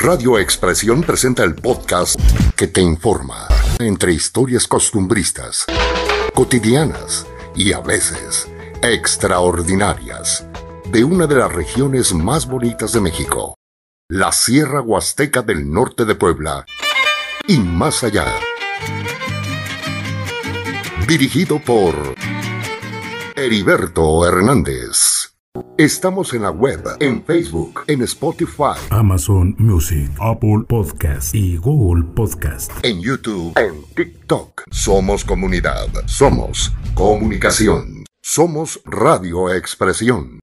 Radio Expresión presenta el podcast que te informa entre historias costumbristas, cotidianas y a veces extraordinarias de una de las regiones más bonitas de México, la Sierra Huasteca del norte de Puebla y más allá. Dirigido por Heriberto Hernández. Estamos en la web, en Facebook, en Spotify, Amazon Music, Apple Podcast y Google Podcast. en YouTube, en TikTok. Somos comunidad, somos comunicación, somos Radio Expresión.